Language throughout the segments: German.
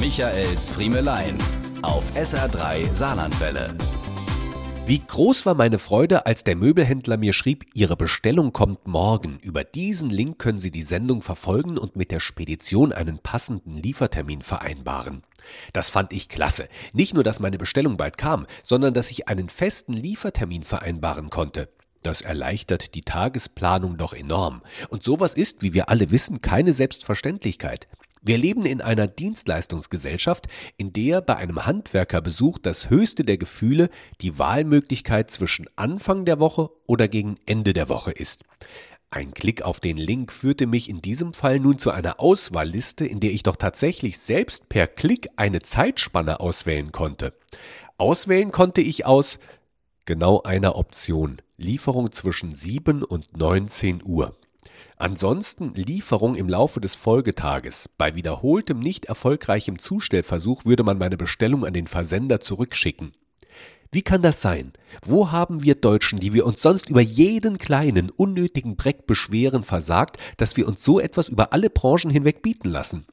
Michaels Friemelein auf SR3 Saarlandwelle. Wie groß war meine Freude, als der Möbelhändler mir schrieb, Ihre Bestellung kommt morgen. Über diesen Link können Sie die Sendung verfolgen und mit der Spedition einen passenden Liefertermin vereinbaren. Das fand ich klasse. Nicht nur, dass meine Bestellung bald kam, sondern dass ich einen festen Liefertermin vereinbaren konnte. Das erleichtert die Tagesplanung doch enorm. Und sowas ist, wie wir alle wissen, keine Selbstverständlichkeit. Wir leben in einer Dienstleistungsgesellschaft, in der bei einem Handwerkerbesuch das höchste der Gefühle die Wahlmöglichkeit zwischen Anfang der Woche oder gegen Ende der Woche ist. Ein Klick auf den Link führte mich in diesem Fall nun zu einer Auswahlliste, in der ich doch tatsächlich selbst per Klick eine Zeitspanne auswählen konnte. Auswählen konnte ich aus genau einer Option Lieferung zwischen 7 und 19 Uhr. Ansonsten Lieferung im Laufe des Folgetages. Bei wiederholtem nicht erfolgreichem Zustellversuch würde man meine Bestellung an den Versender zurückschicken. Wie kann das sein? Wo haben wir Deutschen, die wir uns sonst über jeden kleinen, unnötigen Dreck beschweren, versagt, dass wir uns so etwas über alle Branchen hinweg bieten lassen?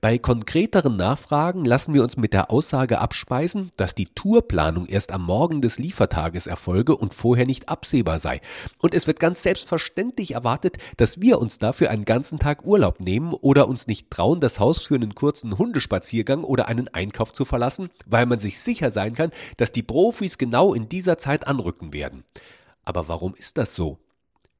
Bei konkreteren Nachfragen lassen wir uns mit der Aussage abspeisen, dass die Tourplanung erst am Morgen des Liefertages erfolge und vorher nicht absehbar sei. Und es wird ganz selbstverständlich erwartet, dass wir uns dafür einen ganzen Tag Urlaub nehmen oder uns nicht trauen, das Haus für einen kurzen Hundespaziergang oder einen Einkauf zu verlassen, weil man sich sicher sein kann, dass die Profis Profis genau in dieser Zeit anrücken werden. Aber warum ist das so?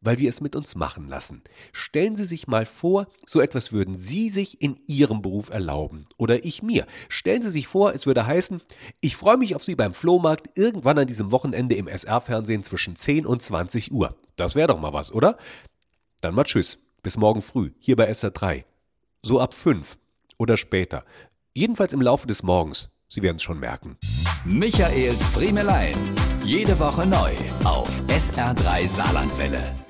Weil wir es mit uns machen lassen. Stellen Sie sich mal vor, so etwas würden Sie sich in Ihrem Beruf erlauben. Oder ich mir. Stellen Sie sich vor, es würde heißen, ich freue mich auf Sie beim Flohmarkt irgendwann an diesem Wochenende im SR-Fernsehen zwischen 10 und 20 Uhr. Das wäre doch mal was, oder? Dann mal Tschüss. Bis morgen früh, hier bei SR3. So ab 5 oder später. Jedenfalls im Laufe des Morgens. Sie werden es schon merken. Michaels Friemelein. Jede Woche neu auf SR3 Saarlandwelle.